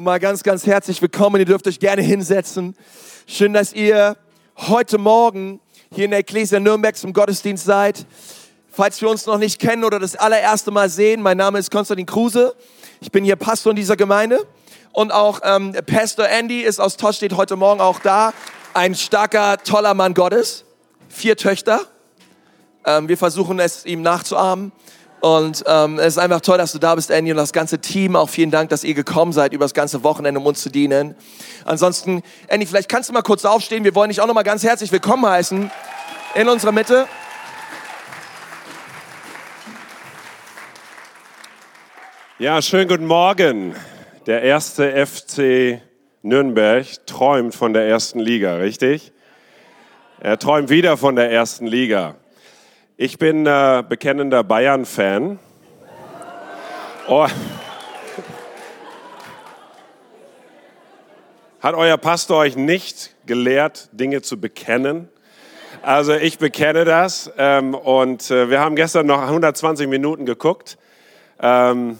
Mal ganz, ganz herzlich willkommen. Ihr dürft euch gerne hinsetzen. Schön, dass ihr heute Morgen hier in der Ecclesia Nürnberg zum Gottesdienst seid. Falls wir uns noch nicht kennen oder das allererste Mal sehen, mein Name ist Konstantin Kruse. Ich bin hier Pastor in dieser Gemeinde. Und auch ähm, Pastor Andy ist aus Tosch, steht heute Morgen auch da. Ein starker, toller Mann Gottes. Vier Töchter. Ähm, wir versuchen es ihm nachzuahmen. Und ähm, es ist einfach toll, dass du da bist, Andy, und das ganze Team. Auch vielen Dank, dass ihr gekommen seid über das ganze Wochenende, um uns zu dienen. Ansonsten, Andy, vielleicht kannst du mal kurz aufstehen. Wir wollen dich auch noch mal ganz herzlich willkommen heißen in unserer Mitte. Ja, schönen guten Morgen. Der erste FC Nürnberg träumt von der ersten Liga, richtig? Er träumt wieder von der ersten Liga. Ich bin äh, bekennender Bayern-Fan. Oh. Hat euer Pastor euch nicht gelehrt, Dinge zu bekennen? Also ich bekenne das ähm, und äh, wir haben gestern noch 120 Minuten geguckt. Ähm,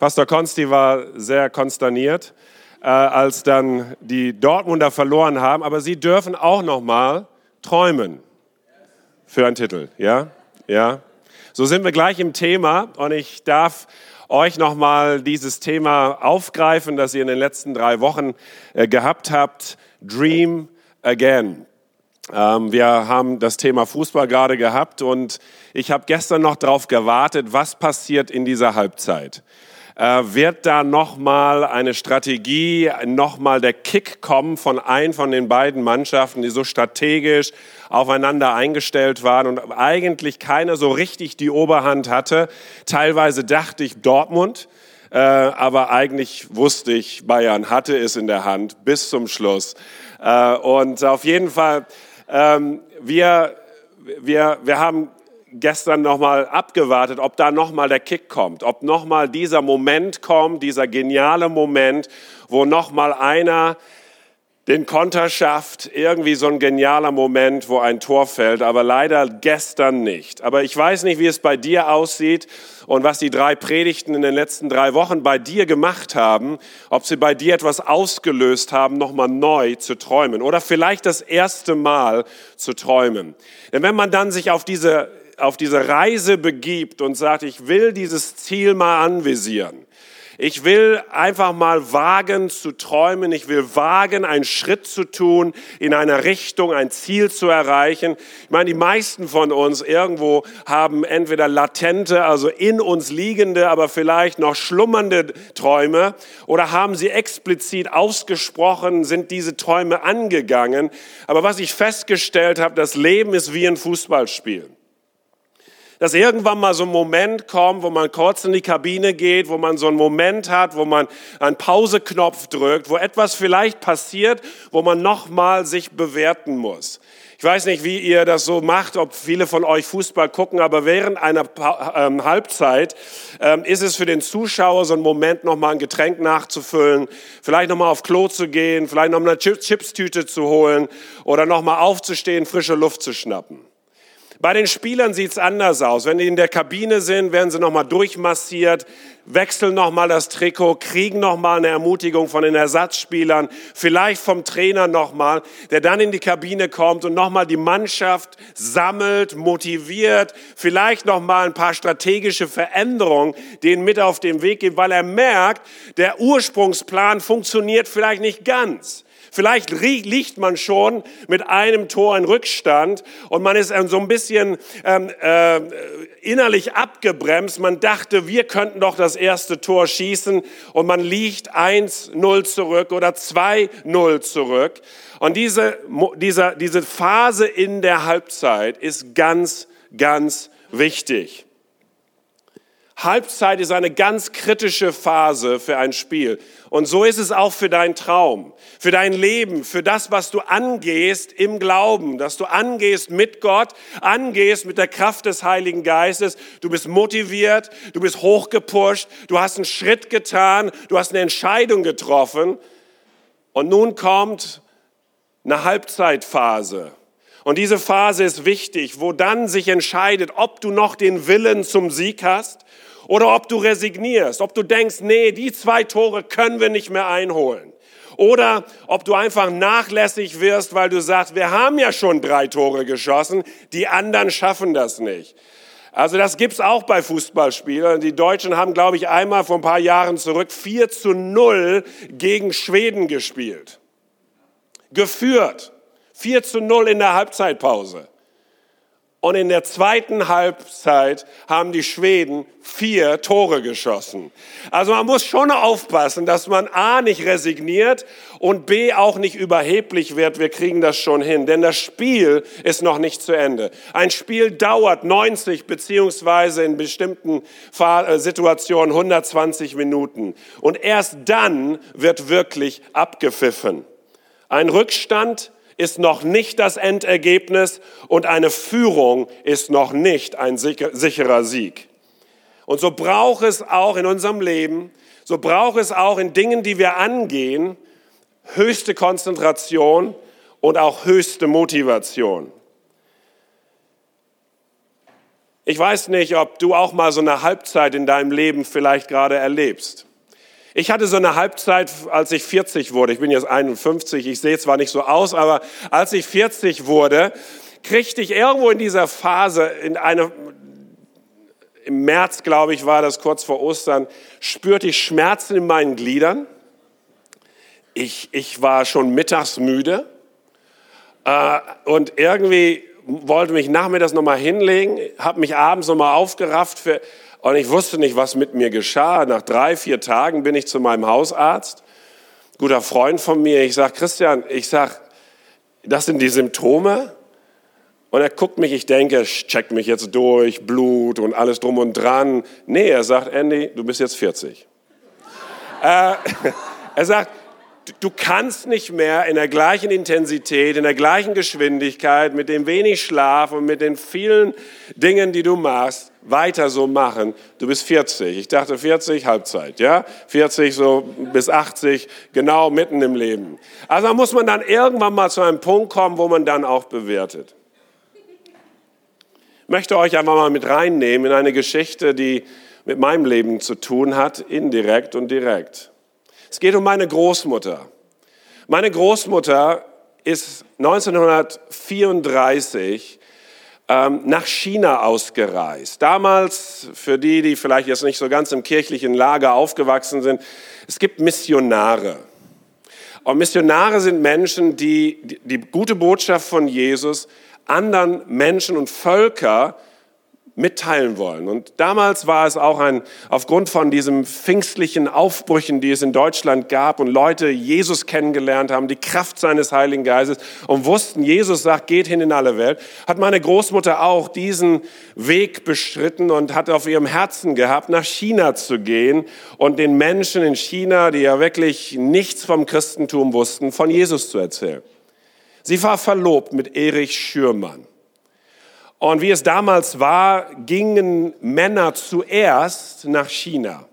Pastor Konsti war sehr konsterniert, äh, als dann die Dortmunder verloren haben, aber sie dürfen auch noch mal träumen für einen Titel, ja? Ja. So sind wir gleich im Thema und ich darf euch nochmal dieses Thema aufgreifen, das ihr in den letzten drei Wochen äh, gehabt habt. Dream Again. Ähm, wir haben das Thema Fußball gerade gehabt und ich habe gestern noch darauf gewartet, was passiert in dieser Halbzeit äh, wird da nochmal eine Strategie, nochmal der Kick kommen von ein von den beiden Mannschaften, die so strategisch aufeinander eingestellt waren und eigentlich keiner so richtig die Oberhand hatte. Teilweise dachte ich Dortmund, äh, aber eigentlich wusste ich, Bayern hatte es in der Hand bis zum Schluss. Äh, und auf jeden Fall, ähm, wir, wir, wir haben gestern nochmal abgewartet, ob da nochmal der Kick kommt, ob nochmal dieser Moment kommt, dieser geniale Moment, wo nochmal einer den Konter schafft, irgendwie so ein genialer Moment, wo ein Tor fällt, aber leider gestern nicht. Aber ich weiß nicht, wie es bei dir aussieht und was die drei Predigten in den letzten drei Wochen bei dir gemacht haben, ob sie bei dir etwas ausgelöst haben, nochmal neu zu träumen oder vielleicht das erste Mal zu träumen. Denn wenn man dann sich auf diese auf diese Reise begibt und sagt, ich will dieses Ziel mal anvisieren. Ich will einfach mal wagen zu träumen. Ich will wagen, einen Schritt zu tun in einer Richtung, ein Ziel zu erreichen. Ich meine, die meisten von uns irgendwo haben entweder latente, also in uns liegende, aber vielleicht noch schlummernde Träume oder haben sie explizit ausgesprochen, sind diese Träume angegangen. Aber was ich festgestellt habe, das Leben ist wie ein Fußballspiel dass irgendwann mal so ein Moment kommt, wo man kurz in die Kabine geht, wo man so einen Moment hat, wo man einen Pauseknopf drückt, wo etwas vielleicht passiert, wo man nochmal sich bewerten muss. Ich weiß nicht, wie ihr das so macht, ob viele von euch Fußball gucken, aber während einer ähm, Halbzeit ähm, ist es für den Zuschauer so ein Moment, nochmal ein Getränk nachzufüllen, vielleicht nochmal auf Klo zu gehen, vielleicht nochmal eine Chipstüte zu holen oder nochmal aufzustehen, frische Luft zu schnappen. Bei den Spielern sieht es anders aus. Wenn die in der Kabine sind, werden sie nochmal durchmassiert, wechseln nochmal das Trikot, kriegen nochmal eine Ermutigung von den Ersatzspielern, vielleicht vom Trainer nochmal, der dann in die Kabine kommt und nochmal die Mannschaft sammelt, motiviert, vielleicht nochmal ein paar strategische Veränderungen denen mit auf den Weg gibt, weil er merkt, der Ursprungsplan funktioniert vielleicht nicht ganz. Vielleicht liegt man schon mit einem Tor in Rückstand und man ist so ein bisschen ähm, äh, innerlich abgebremst. Man dachte, wir könnten doch das erste Tor schießen und man liegt 1-0 zurück oder 2-0 zurück. Und diese, diese, diese Phase in der Halbzeit ist ganz, ganz wichtig. Halbzeit ist eine ganz kritische Phase für ein Spiel. Und so ist es auch für deinen Traum, für dein Leben, für das, was du angehst im Glauben, dass du angehst mit Gott, angehst mit der Kraft des Heiligen Geistes. Du bist motiviert, du bist hochgepusht, du hast einen Schritt getan, du hast eine Entscheidung getroffen. Und nun kommt eine Halbzeitphase. Und diese Phase ist wichtig, wo dann sich entscheidet, ob du noch den Willen zum Sieg hast Oder ob du resignierst, ob du denkst, nee, die zwei Tore können wir nicht mehr einholen. Oder ob du einfach nachlässig wirst, weil du sagst, wir haben ja schon drei Tore geschossen, die anderen schaffen das nicht. Also das gibt's auch bei Fußballspielern. Die Deutschen haben, glaube ich, einmal vor ein paar Jahren zurück 4 zu 0 gegen Schweden gespielt. Geführt. 4 zu 0 in der Halbzeitpause. Und in der zweiten Halbzeit haben die Schweden vier Tore geschossen. Also man muss schon aufpassen, dass man A nicht resigniert und B auch nicht überheblich wird. Wir kriegen das schon hin, denn das Spiel ist noch nicht zu Ende. Ein Spiel dauert 90 beziehungsweise in bestimmten äh, Situationen 120 Minuten. Und erst dann wird wirklich abgepfiffen. Ein Rückstand ist noch nicht das Endergebnis und eine Führung ist noch nicht ein sicherer Sieg. Und so braucht es auch in unserem Leben, so braucht es auch in Dingen, die wir angehen, höchste Konzentration und auch höchste Motivation. Ich weiß nicht, ob du auch mal so eine Halbzeit in deinem Leben vielleicht gerade erlebst. Ich hatte so eine Halbzeit, als ich 40 wurde. Ich bin jetzt 51, ich sehe zwar nicht so aus, aber als ich 40 wurde, kriegte ich irgendwo in dieser Phase, in eine, im März, glaube ich, war das kurz vor Ostern, spürte ich Schmerzen in meinen Gliedern. Ich, ich war schon mittags müde äh, und irgendwie wollte mich nachmittags nochmal hinlegen, habe mich abends nochmal aufgerafft für und ich wusste nicht, was mit mir geschah. Nach drei, vier Tagen bin ich zu meinem Hausarzt, guter Freund von mir. Ich sage, Christian, ich sage, das sind die Symptome. Und er guckt mich, ich denke, checkt mich jetzt durch, Blut und alles drum und dran. Nee, er sagt, Andy, du bist jetzt 40. äh, er sagt, du kannst nicht mehr in der gleichen Intensität, in der gleichen Geschwindigkeit, mit dem wenig Schlaf und mit den vielen Dingen, die du machst, weiter so machen. Du bist 40. Ich dachte 40, Halbzeit, ja? 40 so bis 80, genau mitten im Leben. Also muss man dann irgendwann mal zu einem Punkt kommen, wo man dann auch bewertet. Ich möchte euch einfach mal mit reinnehmen in eine Geschichte, die mit meinem Leben zu tun hat, indirekt und direkt. Es geht um meine Großmutter. Meine Großmutter ist 1934 ähm, nach China ausgereist. Damals, für die, die vielleicht jetzt nicht so ganz im kirchlichen Lager aufgewachsen sind, es gibt Missionare. Und Missionare sind Menschen, die die, die gute Botschaft von Jesus anderen Menschen und Völker mitteilen wollen. Und damals war es auch ein, aufgrund von diesen pfingstlichen Aufbrüchen, die es in Deutschland gab und Leute Jesus kennengelernt haben, die Kraft seines Heiligen Geistes und wussten, Jesus sagt, geht hin in alle Welt, hat meine Großmutter auch diesen Weg bestritten und hat auf ihrem Herzen gehabt, nach China zu gehen und den Menschen in China, die ja wirklich nichts vom Christentum wussten, von Jesus zu erzählen. Sie war verlobt mit Erich Schürmann. Und wie es damals war, gingen Männer zuerst nach China.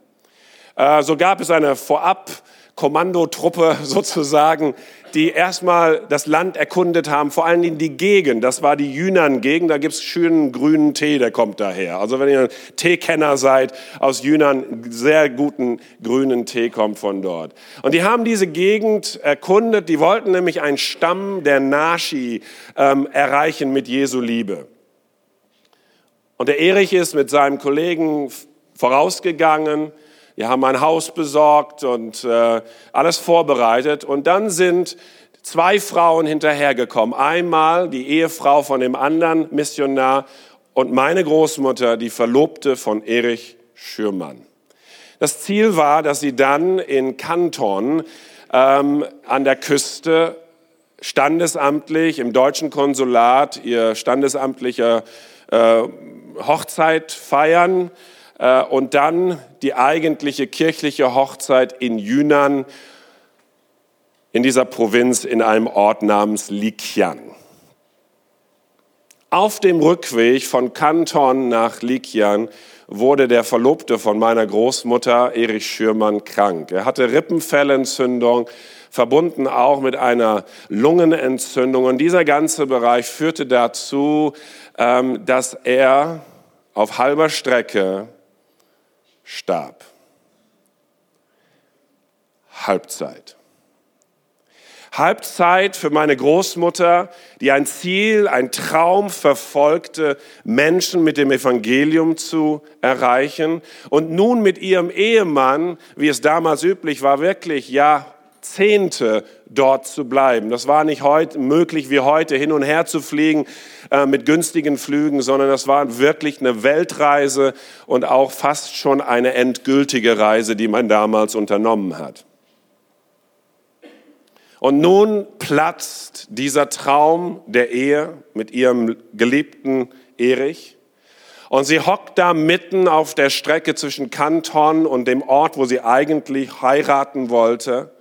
Äh, so gab es eine Vorab-Kommandotruppe sozusagen, die erstmal das Land erkundet haben, vor allen Dingen die Gegend. Das war die Yunnan-Gegend, da gibt es schönen grünen Tee, der kommt daher. Also wenn ihr Teekenner seid aus Yunnan, sehr guten grünen Tee kommt von dort. Und die haben diese Gegend erkundet, die wollten nämlich einen Stamm der Nashi ähm, erreichen mit Jesu Liebe. Und der Erich ist mit seinem Kollegen vorausgegangen. Wir haben ein Haus besorgt und äh, alles vorbereitet. Und dann sind zwei Frauen hinterhergekommen. Einmal die Ehefrau von dem anderen Missionar und meine Großmutter, die Verlobte von Erich Schürmann. Das Ziel war, dass sie dann in Kanton ähm, an der Küste standesamtlich im deutschen Konsulat ihr standesamtlicher äh, Hochzeit feiern äh, und dann die eigentliche kirchliche Hochzeit in Yunnan in dieser Provinz in einem Ort namens Likian. Auf dem Rückweg von Kanton nach Likian wurde der Verlobte von meiner Großmutter, Erich Schürmann, krank. Er hatte Rippenfellentzündung, verbunden auch mit einer Lungenentzündung. Und dieser ganze Bereich führte dazu, ähm, dass er auf halber Strecke starb. Halbzeit. Halbzeit für meine Großmutter, die ein Ziel, ein Traum verfolgte, Menschen mit dem Evangelium zu erreichen und nun mit ihrem Ehemann, wie es damals üblich war, wirklich Jahrzehnte dort zu bleiben. Das war nicht heute möglich wie heute hin und her zu fliegen äh, mit günstigen Flügen, sondern das war wirklich eine Weltreise und auch fast schon eine endgültige Reise, die man damals unternommen hat. Und nun platzt dieser Traum der Ehe mit ihrem geliebten Erich. Und sie hockt da mitten auf der Strecke zwischen Kanton und dem Ort, wo sie eigentlich heiraten wollte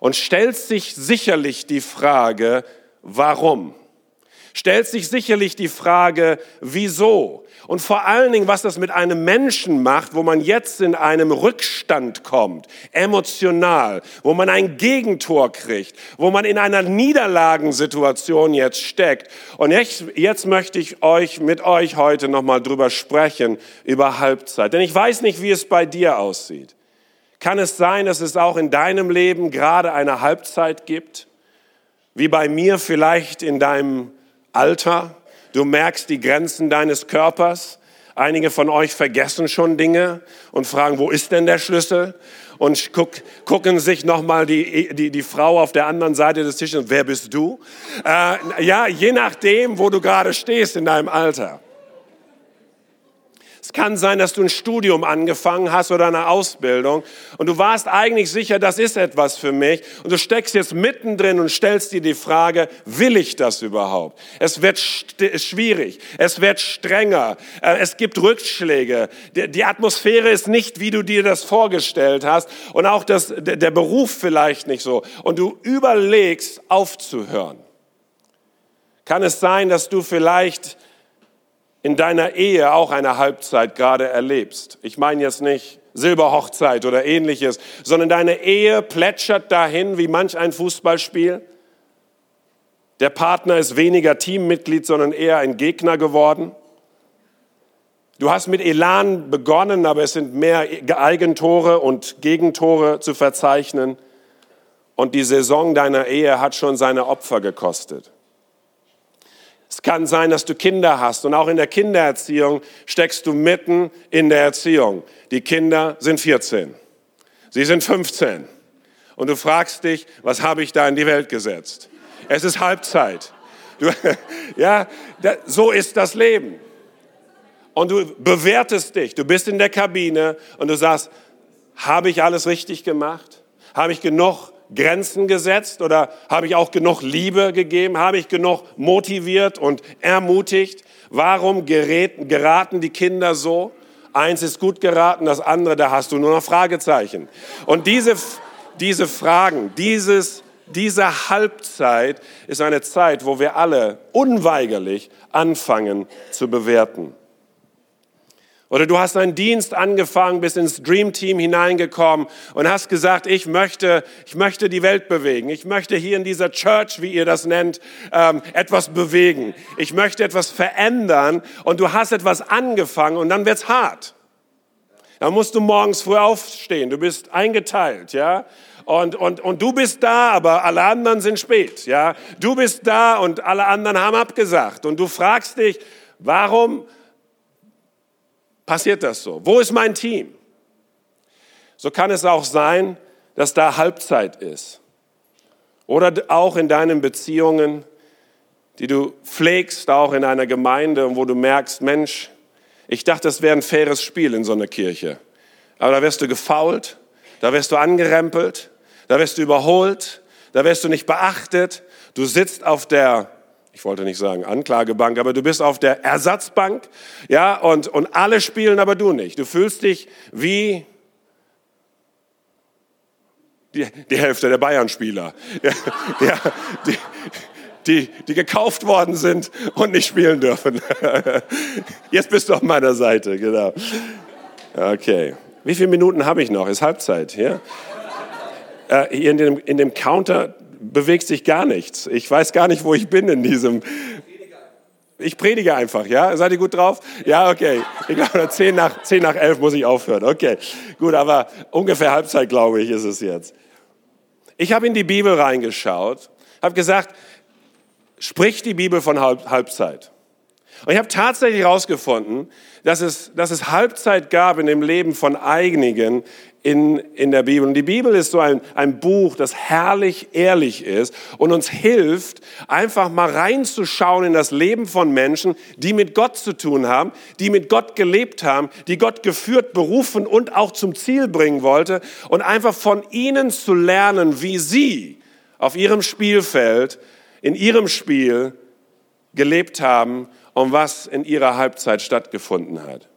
und stellt sich sicherlich die Frage, warum? Stellt sich sicherlich die Frage, wieso? Und vor allen Dingen, was das mit einem Menschen macht, wo man jetzt in einem Rückstand kommt, emotional, wo man ein Gegentor kriegt, wo man in einer Niederlagensituation jetzt steckt. Und jetzt, jetzt möchte ich euch mit euch heute nochmal drüber sprechen, über Halbzeit. Denn ich weiß nicht, wie es bei dir aussieht. Kann es sein, dass es auch in deinem Leben gerade eine Halbzeit gibt? Wie bei mir vielleicht in deinem Alter? Du merkst die Grenzen deines Körpers. Einige von euch vergessen schon Dinge und fragen, wo ist denn der Schlüssel? Und guck, gucken sich nochmal die, die, die Frau auf der anderen Seite des Tisches, wer bist du? Äh, ja, je nachdem, wo du gerade stehst in deinem Alter. Es kann sein, dass du ein Studium angefangen hast oder eine Ausbildung und du warst eigentlich sicher, das ist etwas für mich und du steckst jetzt mittendrin und stellst dir die Frage, will ich das überhaupt? Es wird schwierig, es wird strenger, äh, es gibt Rückschläge, die Atmosphäre ist nicht, wie du dir das vorgestellt hast und auch das, der Beruf vielleicht nicht so und du überlegst aufzuhören. Kann es sein, dass du vielleicht in deiner Ehe auch eine Halbzeit gerade erlebst. Ich meine jetzt nicht Silberhochzeit oder ähnliches, sondern deine Ehe plätschert dahin wie manch ein Fußballspiel. Der Partner ist weniger Teammitglied, sondern eher ein Gegner geworden. Du hast mit Elan begonnen, aber es sind mehr Eigentore und Gegentore zu verzeichnen. Und die Saison deiner Ehe hat schon seine Opfer gekostet. Es kann sein, dass du Kinder hast und auch in der Kindererziehung steckst du mitten in der Erziehung. Die Kinder sind 14, sie sind 15 und du fragst dich, was habe ich da in die Welt gesetzt? Es ist Halbzeit. Du, ja, so ist das Leben. Und du bewertest dich. Du bist in der Kabine und du sagst, habe ich alles richtig gemacht? Habe ich genug Grenzen gesetzt oder habe ich auch genug Liebe gegeben? Habe ich genug motiviert und ermutigt? Warum geraten die Kinder so? Eins ist gut geraten, das andere, da hast du nur noch Fragezeichen. Und diese, diese Fragen, dieses, diese Halbzeit ist eine Zeit, wo wir alle unweigerlich anfangen zu bewerten. Oder du hast einen Dienst angefangen, bist ins Dream Team hineingekommen und hast gesagt, ich möchte, ich möchte die Welt bewegen. Ich möchte hier in dieser Church, wie ihr das nennt, ähm, etwas bewegen. Ich möchte etwas verändern und du hast etwas angefangen und dann wird's hart. Dann musst du morgens früh aufstehen. Du bist eingeteilt, ja. Und, und, und du bist da, aber alle anderen sind spät, ja. Du bist da und alle anderen haben abgesagt. Und du fragst dich, warum passiert das so? Wo ist mein Team? So kann es auch sein, dass da Halbzeit ist. Oder auch in deinen Beziehungen, die du pflegst, auch in einer Gemeinde, wo du merkst, Mensch, ich dachte, das wäre ein faires Spiel in so einer Kirche. Aber da wirst du gefault, da wirst du angerempelt, da wirst du überholt, da wirst du nicht beachtet. Du sitzt auf der ich wollte nicht sagen Anklagebank, aber du bist auf der Ersatzbank, ja, und, und alle spielen, aber du nicht. Du fühlst dich wie die, die Hälfte der Bayern-Spieler, ja, ja, die, die, die gekauft worden sind und nicht spielen dürfen. Jetzt bist du auf meiner Seite, genau. Okay. Wie viele Minuten habe ich noch? Ist Halbzeit, ja? Äh, hier in dem, in dem Counter bewegt sich gar nichts. Ich weiß gar nicht, wo ich bin in diesem. Ich predige einfach, ja? Seid ihr gut drauf? Ja, okay. Ich glaube, 10 nach, 10 nach 11 muss ich aufhören. Okay, gut, aber ungefähr Halbzeit, glaube ich, ist es jetzt. Ich habe in die Bibel reingeschaut, habe gesagt, spricht die Bibel von Halbzeit? Und ich habe tatsächlich herausgefunden, dass es, dass es Halbzeit gab in dem Leben von einigen in, in der Bibel. Und die Bibel ist so ein, ein Buch, das herrlich ehrlich ist und uns hilft, einfach mal reinzuschauen in das Leben von Menschen, die mit Gott zu tun haben, die mit Gott gelebt haben, die Gott geführt, berufen und auch zum Ziel bringen wollte und einfach von ihnen zu lernen, wie sie auf ihrem Spielfeld, in ihrem Spiel gelebt haben und was in ihrer Halbzeit stattgefunden hat.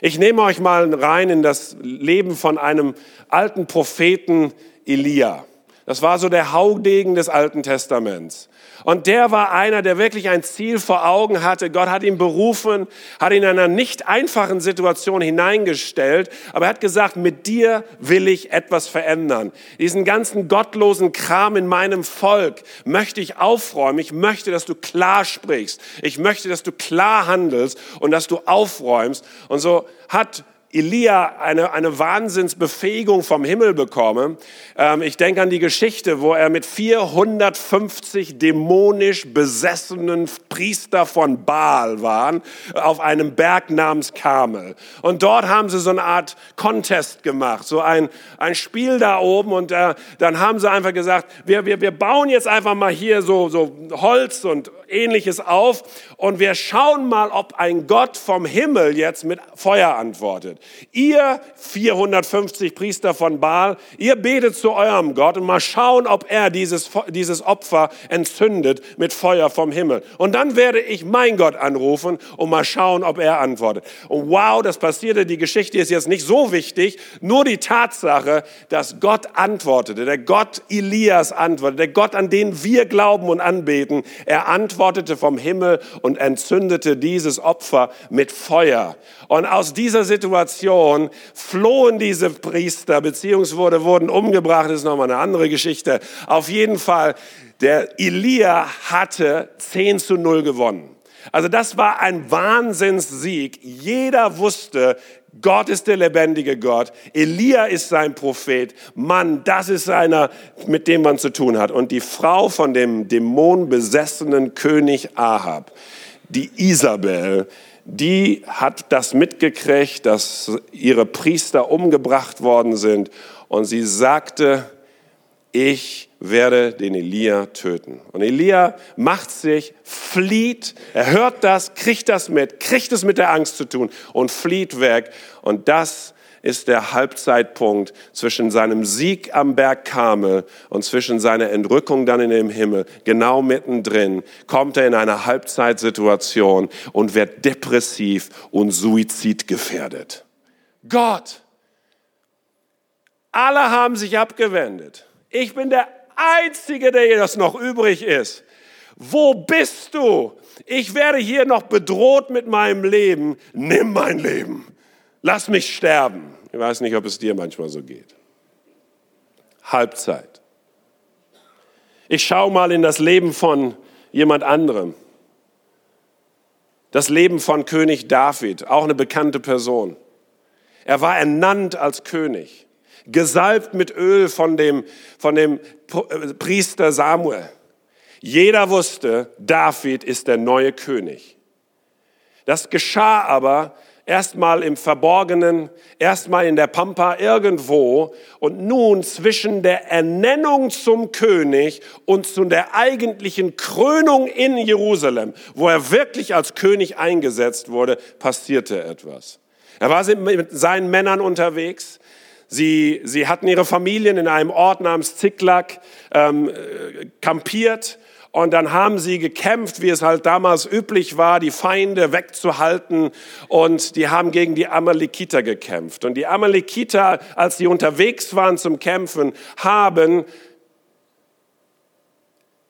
Ich nehme euch mal rein in das Leben von einem alten Propheten Elia. Das war so der Haudegen des Alten Testaments. Und der war einer, der wirklich ein Ziel vor Augen hatte. Gott hat ihn berufen, hat ihn in einer nicht einfachen Situation hineingestellt, aber er hat gesagt, mit dir will ich etwas verändern. Diesen ganzen gottlosen Kram in meinem Volk möchte ich aufräumen. Ich möchte, dass du klar sprichst. Ich möchte, dass du klar handelst und dass du aufräumst. Und so hat Elia eine, eine Wahnsinnsbefähigung vom Himmel bekomme. Ähm, ich denke an die Geschichte, wo er mit 450 dämonisch besessenen Priester von Baal waren, auf einem Berg namens Karmel. Und dort haben sie so eine Art Contest gemacht, so ein, ein Spiel da oben. Und äh, dann haben sie einfach gesagt, wir, wir, wir bauen jetzt einfach mal hier so, so Holz und ähnliches auf und wir schauen mal, ob ein Gott vom Himmel jetzt mit Feuer antwortet. Ihr 450 Priester von Baal, ihr betet zu eurem Gott und mal schauen, ob er dieses, dieses Opfer entzündet mit Feuer vom Himmel. Und dann werde ich mein Gott anrufen und mal schauen, ob er antwortet. Und wow, das passierte. Die Geschichte ist jetzt nicht so wichtig, nur die Tatsache, dass Gott antwortete, der Gott Elias antwortete, der Gott, an den wir glauben und anbeten, er antwortete vom Himmel und entzündete dieses Opfer mit Feuer. Und aus dieser Situation flohen diese Priester, beziehungsweise wurden umgebracht, das ist nochmal eine andere Geschichte. Auf jeden Fall, der Elia hatte 10 zu 0 gewonnen. Also das war ein Wahnsinnssieg. Jeder wusste, Gott ist der lebendige Gott. Elia ist sein Prophet. Mann, das ist einer, mit dem man zu tun hat. Und die Frau von dem dämonenbesessenen König Ahab, die Isabel, die hat das mitgekriegt, dass ihre Priester umgebracht worden sind und sie sagte, ich werde den Elia töten. Und Elia macht sich, flieht, er hört das, kriegt das mit, kriegt es mit der Angst zu tun und flieht weg. Und das ist der Halbzeitpunkt zwischen seinem Sieg am Berg Karmel und zwischen seiner Entrückung dann in den Himmel. Genau mittendrin kommt er in eine Halbzeitsituation und wird depressiv und suizidgefährdet. Gott, alle haben sich abgewendet. Ich bin der Einzige, der jetzt noch übrig ist. Wo bist du? Ich werde hier noch bedroht mit meinem Leben. Nimm mein Leben lass mich sterben. Ich weiß nicht, ob es dir manchmal so geht. Halbzeit. Ich schaue mal in das Leben von jemand anderem. Das Leben von König David, auch eine bekannte Person. Er war ernannt als König, gesalbt mit Öl von dem, von dem äh, Priester Samuel. Jeder wusste, David ist der neue König. Das geschah aber erstmal im Verborgenen, erstmal in der Pampa irgendwo und nun zwischen der Ernennung zum König und zu der eigentlichen Krönung in Jerusalem, wo er wirklich als König eingesetzt wurde, passierte etwas. Er war mit seinen Männern unterwegs. Sie, sie hatten ihre Familien in einem Ort namens Ziklag ähm, äh, kampiert und dann haben sie gekämpft, wie es halt damals üblich war, die Feinde wegzuhalten. Und die haben gegen die Amalekiter gekämpft. Und die Amalekiter, als sie unterwegs waren zum Kämpfen, haben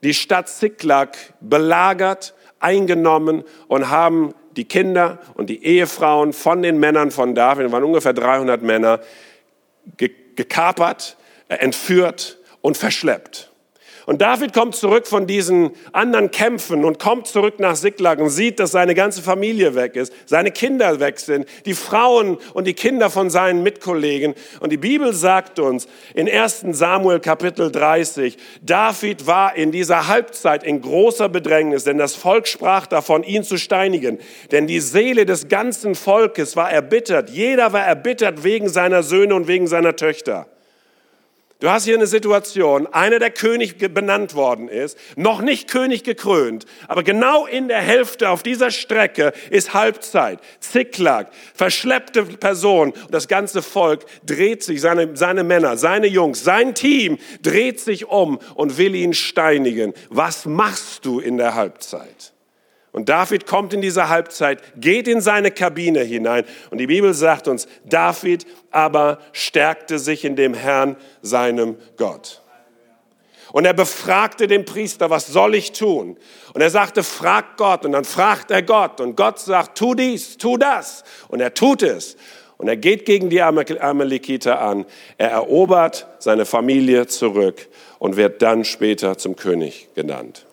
die Stadt Ziklag belagert, eingenommen und haben die Kinder und die Ehefrauen von den Männern von David, waren ungefähr 300 Männer, gekapert, entführt und verschleppt. Und David kommt zurück von diesen anderen Kämpfen und kommt zurück nach Siklag und sieht, dass seine ganze Familie weg ist, seine Kinder weg sind, die Frauen und die Kinder von seinen Mitkollegen. Und die Bibel sagt uns in 1 Samuel Kapitel 30, David war in dieser Halbzeit in großer Bedrängnis, denn das Volk sprach davon, ihn zu steinigen. Denn die Seele des ganzen Volkes war erbittert. Jeder war erbittert wegen seiner Söhne und wegen seiner Töchter. Du hast hier eine Situation, einer der König benannt worden ist, noch nicht König gekrönt, aber genau in der Hälfte auf dieser Strecke ist Halbzeit, Ziklag, verschleppte Person. Das ganze Volk dreht sich, seine, seine Männer, seine Jungs, sein Team dreht sich um und will ihn steinigen. Was machst du in der Halbzeit? Und David kommt in diese Halbzeit, geht in seine Kabine hinein und die Bibel sagt uns, David aber stärkte sich in dem Herrn, seinem Gott. Und er befragte den Priester, was soll ich tun? Und er sagte, frag Gott. Und dann fragt er Gott. Und Gott sagt, tu dies, tu das. Und er tut es. Und er geht gegen die Amalekiter an. Er erobert seine Familie zurück und wird dann später zum König genannt.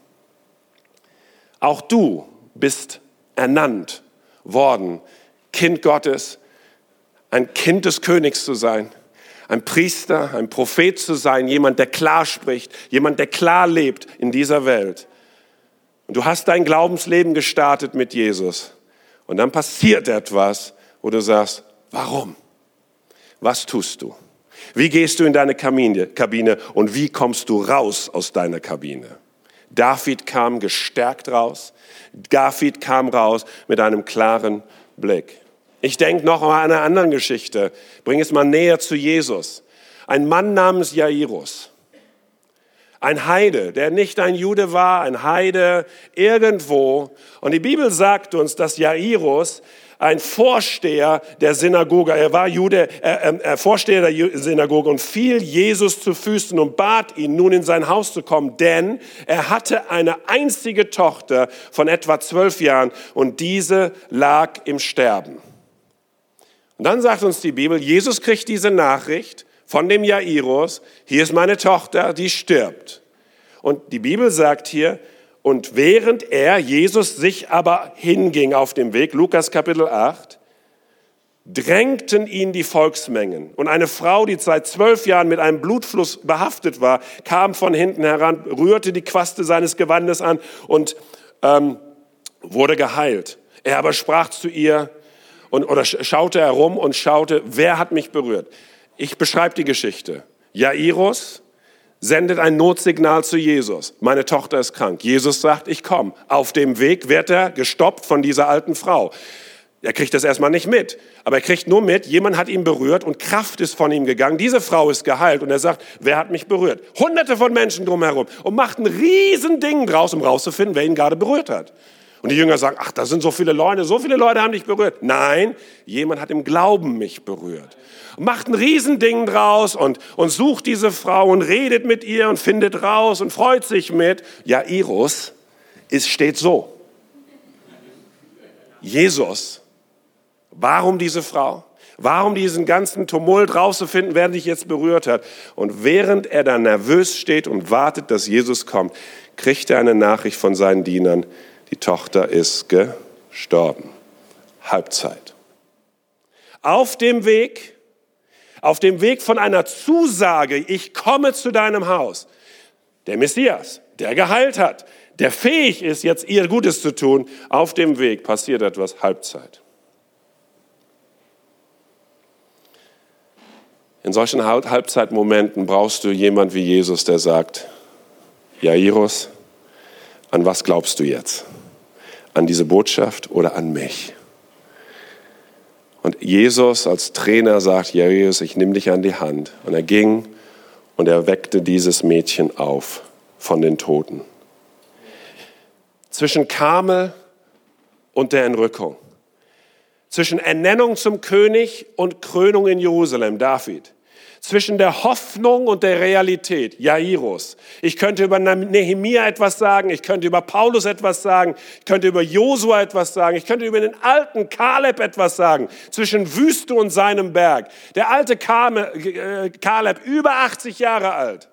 Auch du bist ernannt worden, Kind Gottes, ein Kind des Königs zu sein, ein Priester, ein Prophet zu sein, jemand, der klar spricht, jemand, der klar lebt in dieser Welt. Und du hast dein Glaubensleben gestartet mit Jesus. Und dann passiert etwas, wo du sagst, warum? Was tust du? Wie gehst du in deine Kabine und wie kommst du raus aus deiner Kabine? David kam gestärkt raus. David kam raus mit einem klaren Blick. Ich denke noch an eine andere Geschichte. Bring es mal näher zu Jesus. Ein Mann namens Jairus. Ein Heide, der nicht ein Jude war, ein Heide irgendwo. Und die Bibel sagt uns, dass Jairus ein Vorsteher der Synagoge. Er war Jude, äh, äh, Vorsteher der Synagoge und fiel Jesus zu Füßen und bat ihn, nun in sein Haus zu kommen, denn er hatte eine einzige Tochter von etwa zwölf Jahren und diese lag im Sterben. Und dann sagt uns die Bibel, Jesus kriegt diese Nachricht von dem Jairus, hier ist meine Tochter, die stirbt. Und die Bibel sagt hier, und während er, Jesus, sich aber hinging auf dem Weg, Lukas Kapitel 8, drängten ihn die Volksmengen. Und eine Frau, die seit zwölf Jahren mit einem Blutfluss behaftet war, kam von hinten heran, rührte die Quaste seines Gewandes an und ähm, wurde geheilt. Er aber sprach zu ihr und, oder schaute herum und schaute, wer hat mich berührt? Ich beschreibe die Geschichte. Jairus, sendet ein Notsignal zu Jesus. Meine Tochter ist krank. Jesus sagt, ich komme. Auf dem Weg wird er gestoppt von dieser alten Frau. Er kriegt das erstmal nicht mit, aber er kriegt nur mit, jemand hat ihn berührt und Kraft ist von ihm gegangen. Diese Frau ist geheilt und er sagt, wer hat mich berührt? Hunderte von Menschen drumherum und macht ein riesen Ding draus, um rauszufinden, wer ihn gerade berührt hat. Und die Jünger sagen, ach, da sind so viele Leute, so viele Leute haben dich berührt. Nein, jemand hat im Glauben mich berührt macht ein Riesending draus und, und sucht diese Frau und redet mit ihr und findet raus und freut sich mit. Ja, Iros ist, steht so. Jesus, warum diese Frau? Warum diesen ganzen Tumult rauszufinden, wer dich jetzt berührt hat? Und während er da nervös steht und wartet, dass Jesus kommt, kriegt er eine Nachricht von seinen Dienern, die Tochter ist gestorben. Halbzeit. Auf dem Weg auf dem Weg von einer Zusage, ich komme zu deinem Haus, der Messias, der geheilt hat, der fähig ist, jetzt ihr Gutes zu tun, auf dem Weg passiert etwas Halbzeit. In solchen Halbzeitmomenten brauchst du jemand wie Jesus, der sagt, Jairus, an was glaubst du jetzt? An diese Botschaft oder an mich? Und Jesus als Trainer sagt, Jesus, ich nehme dich an die Hand. Und er ging und er weckte dieses Mädchen auf von den Toten. Zwischen Kamel und der Entrückung. Zwischen Ernennung zum König und Krönung in Jerusalem, David zwischen der Hoffnung und der Realität, Jairus. Ich könnte über Nehemia etwas sagen, ich könnte über Paulus etwas sagen, ich könnte über Josua etwas sagen, ich könnte über den alten Kaleb etwas sagen, zwischen Wüste und seinem Berg. Der alte äh, Kaleb, über 80 Jahre alt,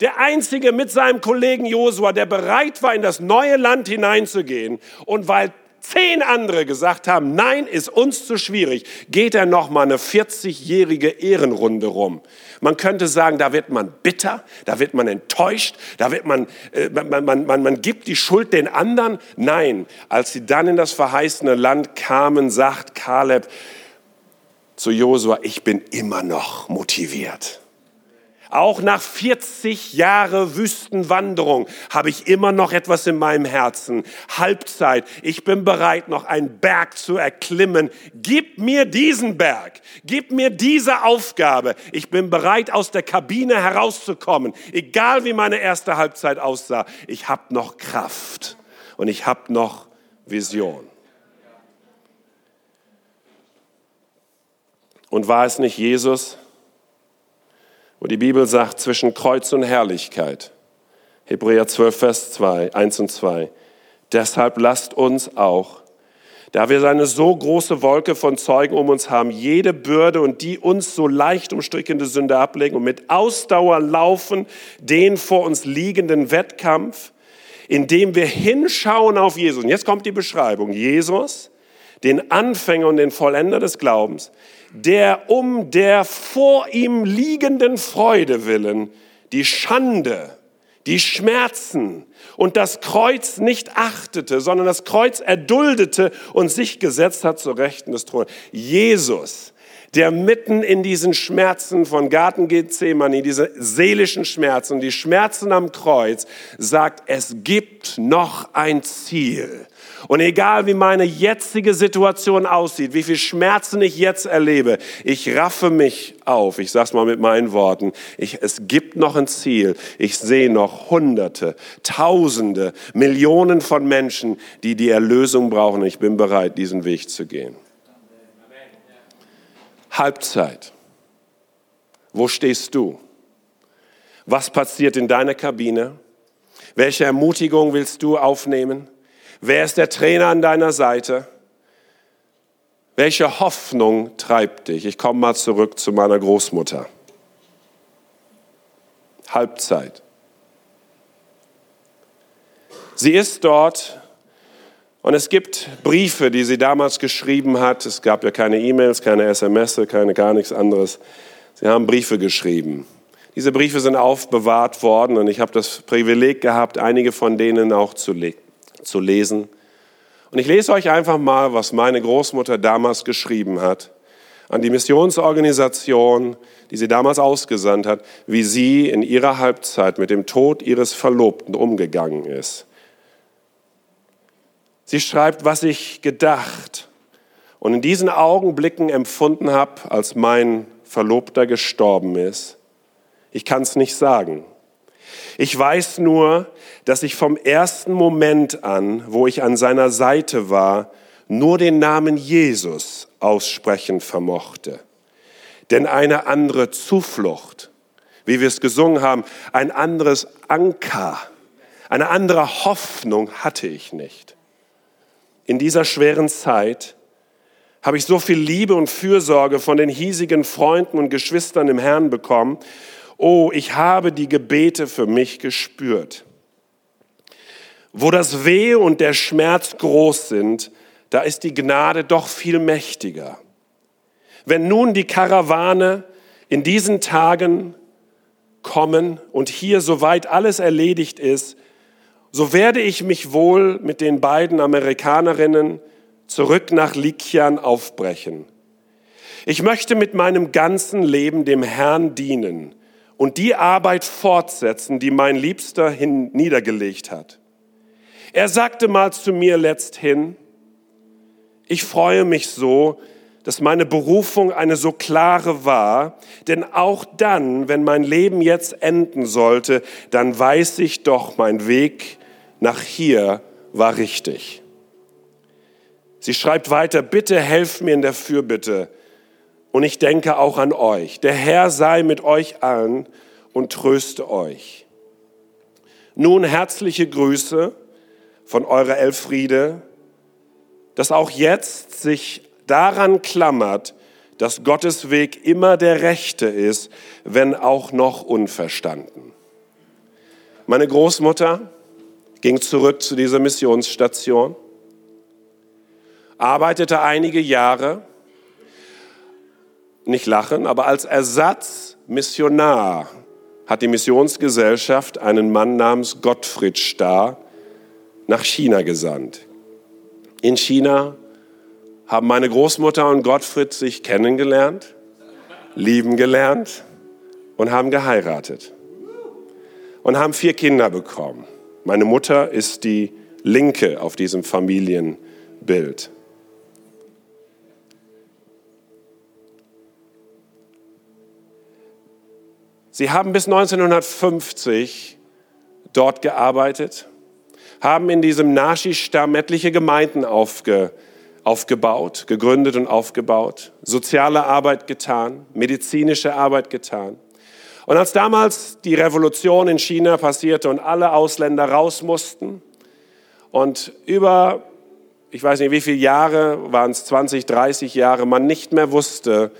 Der einzige mit seinem Kollegen Josua, der bereit war, in das neue Land hineinzugehen. Und weil zehn andere gesagt haben, nein, ist uns zu schwierig, geht er noch mal eine 40-jährige Ehrenrunde rum. Man könnte sagen, da wird man bitter, da wird man enttäuscht, da wird man, äh, man, man, man, man gibt die Schuld den anderen. Nein, als sie dann in das verheißene Land kamen, sagt Kaleb zu Josua, ich bin immer noch motiviert. Auch nach 40 Jahre Wüstenwanderung habe ich immer noch etwas in meinem Herzen. Halbzeit. Ich bin bereit, noch einen Berg zu erklimmen. Gib mir diesen Berg. Gib mir diese Aufgabe. Ich bin bereit, aus der Kabine herauszukommen. Egal wie meine erste Halbzeit aussah. Ich habe noch Kraft und ich habe noch Vision. Und war es nicht Jesus, wo die Bibel sagt, zwischen Kreuz und Herrlichkeit. Hebräer 12, Vers 2, 1 und 2. Deshalb lasst uns auch, da wir eine so große Wolke von Zeugen um uns haben, jede Bürde und die uns so leicht umstrickende Sünde ablegen und mit Ausdauer laufen den vor uns liegenden Wettkampf, indem wir hinschauen auf Jesus. Und jetzt kommt die Beschreibung. Jesus, den Anfänger und den Vollender des Glaubens, der um der vor ihm liegenden Freude willen die Schande, die Schmerzen und das Kreuz nicht achtete, sondern das Kreuz erduldete und sich gesetzt hat zur Rechten des Thrones. Jesus, der mitten in diesen Schmerzen von Garten Gethsemane, diese seelischen Schmerzen, die Schmerzen am Kreuz, sagt, es gibt noch ein Ziel. Und egal wie meine jetzige Situation aussieht, wie viel Schmerzen ich jetzt erlebe, ich raffe mich auf. Ich sag's mal mit meinen Worten. Ich, es gibt noch ein Ziel. Ich sehe noch Hunderte, Tausende, Millionen von Menschen, die die Erlösung brauchen. Ich bin bereit, diesen Weg zu gehen. Halbzeit. Wo stehst du? Was passiert in deiner Kabine? Welche Ermutigung willst du aufnehmen? Wer ist der Trainer an deiner Seite? Welche Hoffnung treibt dich? Ich komme mal zurück zu meiner Großmutter. Halbzeit. Sie ist dort und es gibt Briefe, die sie damals geschrieben hat. Es gab ja keine E-Mails, keine SMS, keine gar nichts anderes. Sie haben Briefe geschrieben. Diese Briefe sind aufbewahrt worden und ich habe das Privileg gehabt, einige von denen auch zu lesen zu lesen. Und ich lese euch einfach mal, was meine Großmutter damals geschrieben hat an die Missionsorganisation, die sie damals ausgesandt hat, wie sie in ihrer Halbzeit mit dem Tod ihres Verlobten umgegangen ist. Sie schreibt, was ich gedacht und in diesen Augenblicken empfunden habe, als mein Verlobter gestorben ist. Ich kann es nicht sagen. Ich weiß nur, dass ich vom ersten Moment an, wo ich an seiner Seite war, nur den Namen Jesus aussprechen vermochte. Denn eine andere Zuflucht, wie wir es gesungen haben, ein anderes Anker, eine andere Hoffnung hatte ich nicht. In dieser schweren Zeit habe ich so viel Liebe und Fürsorge von den hiesigen Freunden und Geschwistern im Herrn bekommen oh, ich habe die Gebete für mich gespürt. Wo das Weh und der Schmerz groß sind, da ist die Gnade doch viel mächtiger. Wenn nun die Karawane in diesen Tagen kommen und hier soweit alles erledigt ist, so werde ich mich wohl mit den beiden Amerikanerinnen zurück nach Likian aufbrechen. Ich möchte mit meinem ganzen Leben dem Herrn dienen und die Arbeit fortsetzen, die mein Liebster hin niedergelegt hat. Er sagte mal zu mir letzthin, ich freue mich so, dass meine Berufung eine so klare war, denn auch dann, wenn mein Leben jetzt enden sollte, dann weiß ich doch, mein Weg nach hier war richtig. Sie schreibt weiter, bitte helf mir in der Fürbitte, und ich denke auch an euch. Der Herr sei mit euch allen und tröste euch. Nun herzliche Grüße von eurer Elfriede, dass auch jetzt sich daran klammert, dass Gottes Weg immer der rechte ist, wenn auch noch unverstanden. Meine Großmutter ging zurück zu dieser Missionsstation, arbeitete einige Jahre, nicht lachen, aber als Ersatzmissionar hat die Missionsgesellschaft einen Mann namens Gottfried Starr nach China gesandt. In China haben meine Großmutter und Gottfried sich kennengelernt, lieben gelernt und haben geheiratet und haben vier Kinder bekommen. Meine Mutter ist die Linke auf diesem Familienbild. Sie haben bis 1950 dort gearbeitet, haben in diesem Nashi-Stamm etliche Gemeinden aufge, aufgebaut, gegründet und aufgebaut, soziale Arbeit getan, medizinische Arbeit getan. Und als damals die Revolution in China passierte und alle Ausländer raus mussten und über, ich weiß nicht wie viele Jahre, waren es 20, 30 Jahre, man nicht mehr wusste,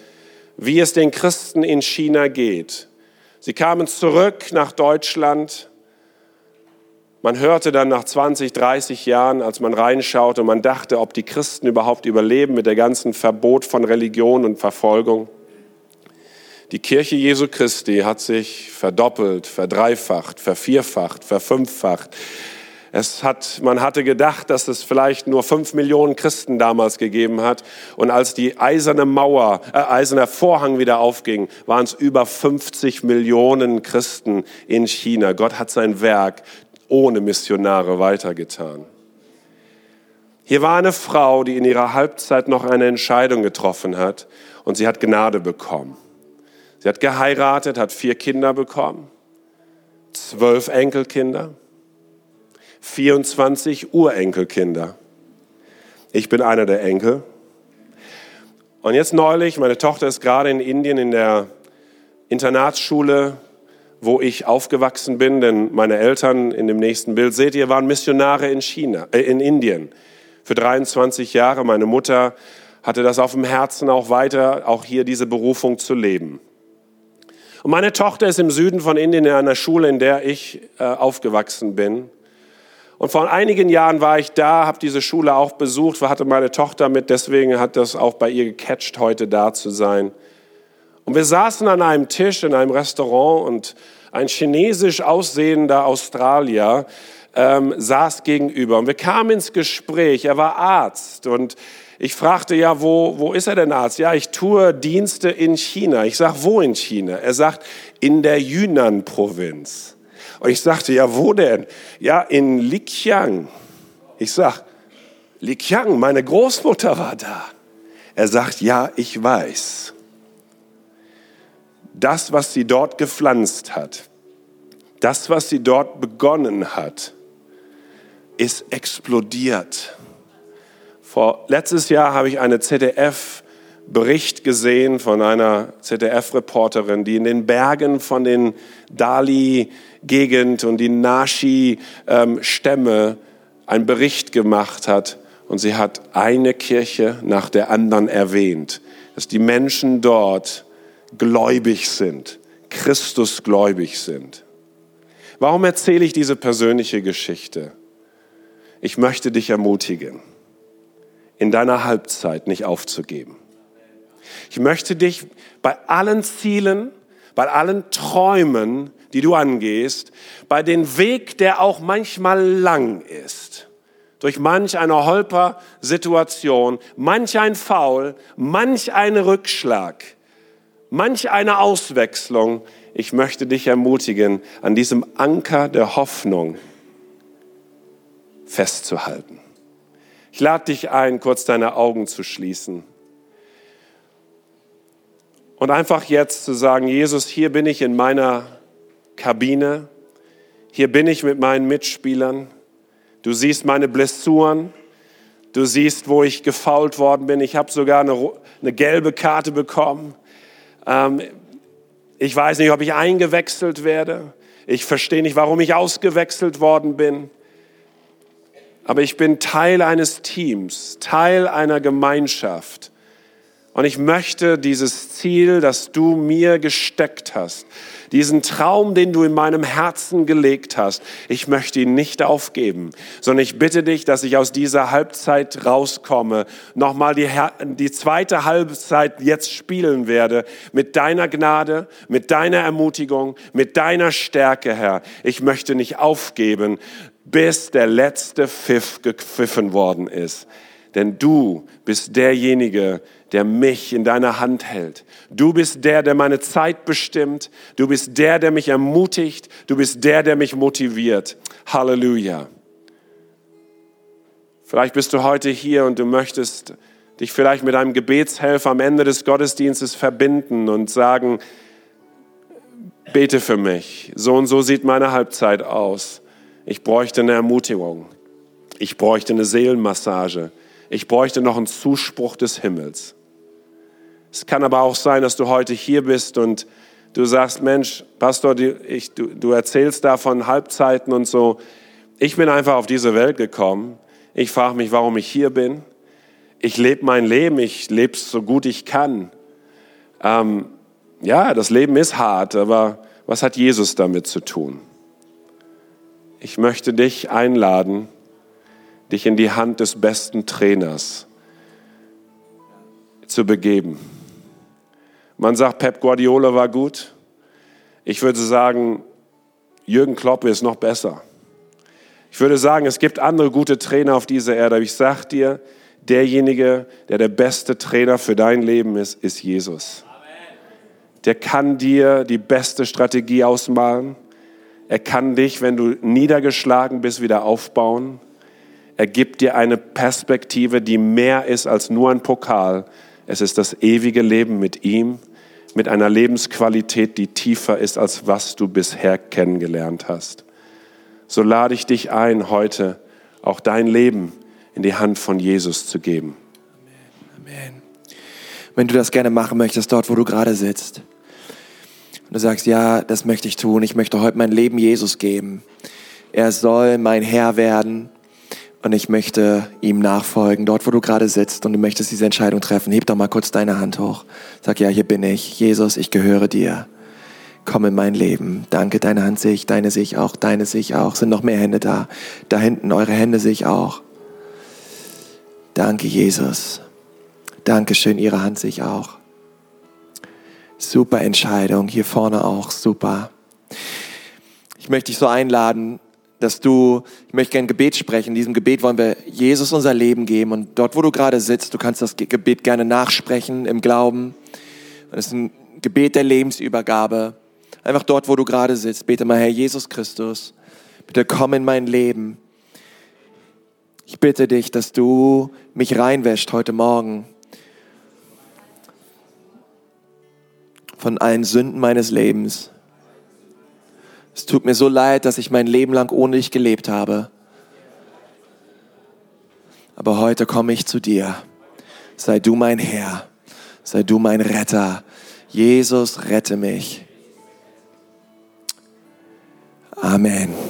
wie es den Christen in China geht, Sie kamen zurück nach Deutschland. Man hörte dann nach 20, 30 Jahren, als man reinschaute, man dachte, ob die Christen überhaupt überleben mit der ganzen Verbot von Religion und Verfolgung. Die Kirche Jesu Christi hat sich verdoppelt, verdreifacht, vervierfacht, verfünffacht. Es hat, man hatte gedacht, dass es vielleicht nur fünf Millionen Christen damals gegeben hat. Und als die eiserne Mauer, äh, eiserner Vorhang wieder aufging, waren es über 50 Millionen Christen in China. Gott hat sein Werk ohne Missionare weitergetan. Hier war eine Frau, die in ihrer Halbzeit noch eine Entscheidung getroffen hat und sie hat Gnade bekommen. Sie hat geheiratet, hat vier Kinder bekommen, zwölf Enkelkinder. 24 Urenkelkinder. Ich bin einer der Enkel. Und jetzt neulich, meine Tochter ist gerade in Indien in der Internatsschule, wo ich aufgewachsen bin, denn meine Eltern in dem nächsten Bild, seht ihr, waren Missionare in China, äh, in Indien für 23 Jahre. Meine Mutter hatte das auf dem Herzen, auch weiter, auch hier diese Berufung zu leben. Und meine Tochter ist im Süden von Indien in einer Schule, in der ich äh, aufgewachsen bin. Und vor einigen Jahren war ich da, habe diese Schule auch besucht, hatte meine Tochter mit, deswegen hat das auch bei ihr gecatcht, heute da zu sein. Und wir saßen an einem Tisch in einem Restaurant und ein chinesisch aussehender Australier ähm, saß gegenüber. Und wir kamen ins Gespräch. Er war Arzt und ich fragte, ja, wo, wo ist er denn Arzt? Ja, ich tue Dienste in China. Ich sag, wo in China? Er sagt, in der Yunnan-Provinz. Und ich sagte, ja, wo denn? Ja, in Liqiang. Ich sag, Liqiang, meine Großmutter war da. Er sagt, ja, ich weiß. Das, was sie dort gepflanzt hat, das, was sie dort begonnen hat, ist explodiert. Vor letztes Jahr habe ich eine ZDF Bericht gesehen von einer ZDF-Reporterin, die in den Bergen von den Dali-Gegend und die Nashi-Stämme einen Bericht gemacht hat. Und sie hat eine Kirche nach der anderen erwähnt, dass die Menschen dort gläubig sind, Christus gläubig sind. Warum erzähle ich diese persönliche Geschichte? Ich möchte dich ermutigen, in deiner Halbzeit nicht aufzugeben. Ich möchte dich bei allen Zielen, bei allen Träumen, die du angehst, bei dem Weg, der auch manchmal lang ist, durch manch eine Holper-Situation, manch ein Foul, manch einen Rückschlag, manch eine Auswechslung, ich möchte dich ermutigen, an diesem Anker der Hoffnung festzuhalten. Ich lade dich ein, kurz deine Augen zu schließen. Und einfach jetzt zu sagen, Jesus, hier bin ich in meiner Kabine, hier bin ich mit meinen Mitspielern, du siehst meine Blessuren, du siehst, wo ich gefault worden bin, ich habe sogar eine, eine, gelbe Karte bekommen. Ähm, ich weiß nicht, ob ich eingewechselt werde. Ich verstehe nicht, warum ich ausgewechselt worden bin. Aber ich bin Teil eines Teams, Teil einer Gemeinschaft. Und ich möchte dieses Ziel, das du mir gesteckt hast, diesen Traum, den du in meinem Herzen gelegt hast, ich möchte ihn nicht aufgeben, sondern ich bitte dich, dass ich aus dieser Halbzeit rauskomme, nochmal die, die zweite Halbzeit jetzt spielen werde mit deiner Gnade, mit deiner Ermutigung, mit deiner Stärke, Herr. Ich möchte nicht aufgeben, bis der letzte Pfiff gepfiffen worden ist. Denn du bist derjenige, der mich in deiner Hand hält. Du bist der, der meine Zeit bestimmt. Du bist der, der mich ermutigt. Du bist der, der mich motiviert. Halleluja. Vielleicht bist du heute hier und du möchtest dich vielleicht mit einem Gebetshelfer am Ende des Gottesdienstes verbinden und sagen, bete für mich. So und so sieht meine Halbzeit aus. Ich bräuchte eine Ermutigung. Ich bräuchte eine Seelenmassage. Ich bräuchte noch einen Zuspruch des Himmels. Es kann aber auch sein, dass du heute hier bist und du sagst, Mensch, Pastor, ich, du, du erzählst da von Halbzeiten und so. Ich bin einfach auf diese Welt gekommen. Ich frage mich, warum ich hier bin. Ich lebe mein Leben, ich lebe es so gut ich kann. Ähm, ja, das Leben ist hart, aber was hat Jesus damit zu tun? Ich möchte dich einladen, dich in die Hand des besten Trainers zu begeben. Man sagt, Pep Guardiola war gut. Ich würde sagen, Jürgen Kloppe ist noch besser. Ich würde sagen, es gibt andere gute Trainer auf dieser Erde. Aber ich sage dir, derjenige, der der beste Trainer für dein Leben ist, ist Jesus. Der kann dir die beste Strategie ausmalen. Er kann dich, wenn du niedergeschlagen bist, wieder aufbauen. Er gibt dir eine Perspektive, die mehr ist als nur ein Pokal. Es ist das ewige Leben mit ihm mit einer Lebensqualität, die tiefer ist, als was du bisher kennengelernt hast. So lade ich dich ein, heute auch dein Leben in die Hand von Jesus zu geben. Amen. Wenn du das gerne machen möchtest, dort, wo du gerade sitzt, und du sagst, ja, das möchte ich tun, ich möchte heute mein Leben Jesus geben. Er soll mein Herr werden und ich möchte ihm nachfolgen, dort wo du gerade sitzt und du möchtest diese Entscheidung treffen, heb doch mal kurz deine Hand hoch. Sag, ja, hier bin ich. Jesus, ich gehöre dir. Komm in mein Leben. Danke, deine Hand sehe ich, deine sehe ich auch, deine sehe ich auch. Sind noch mehr Hände da? Da hinten, eure Hände sehe ich auch. Danke, Jesus. Dankeschön, ihre Hand sehe ich auch. Super Entscheidung, hier vorne auch, super. Ich möchte dich so einladen, dass du, ich möchte gerne ein Gebet sprechen. In diesem Gebet wollen wir Jesus unser Leben geben. Und dort, wo du gerade sitzt, du kannst das Gebet gerne nachsprechen im Glauben. Es ist ein Gebet der Lebensübergabe. Einfach dort, wo du gerade sitzt, bete mal, Herr Jesus Christus, bitte komm in mein Leben. Ich bitte dich, dass du mich reinwäscht heute Morgen von allen Sünden meines Lebens es tut mir so leid, dass ich mein Leben lang ohne dich gelebt habe. Aber heute komme ich zu dir. Sei du mein Herr. Sei du mein Retter. Jesus, rette mich. Amen.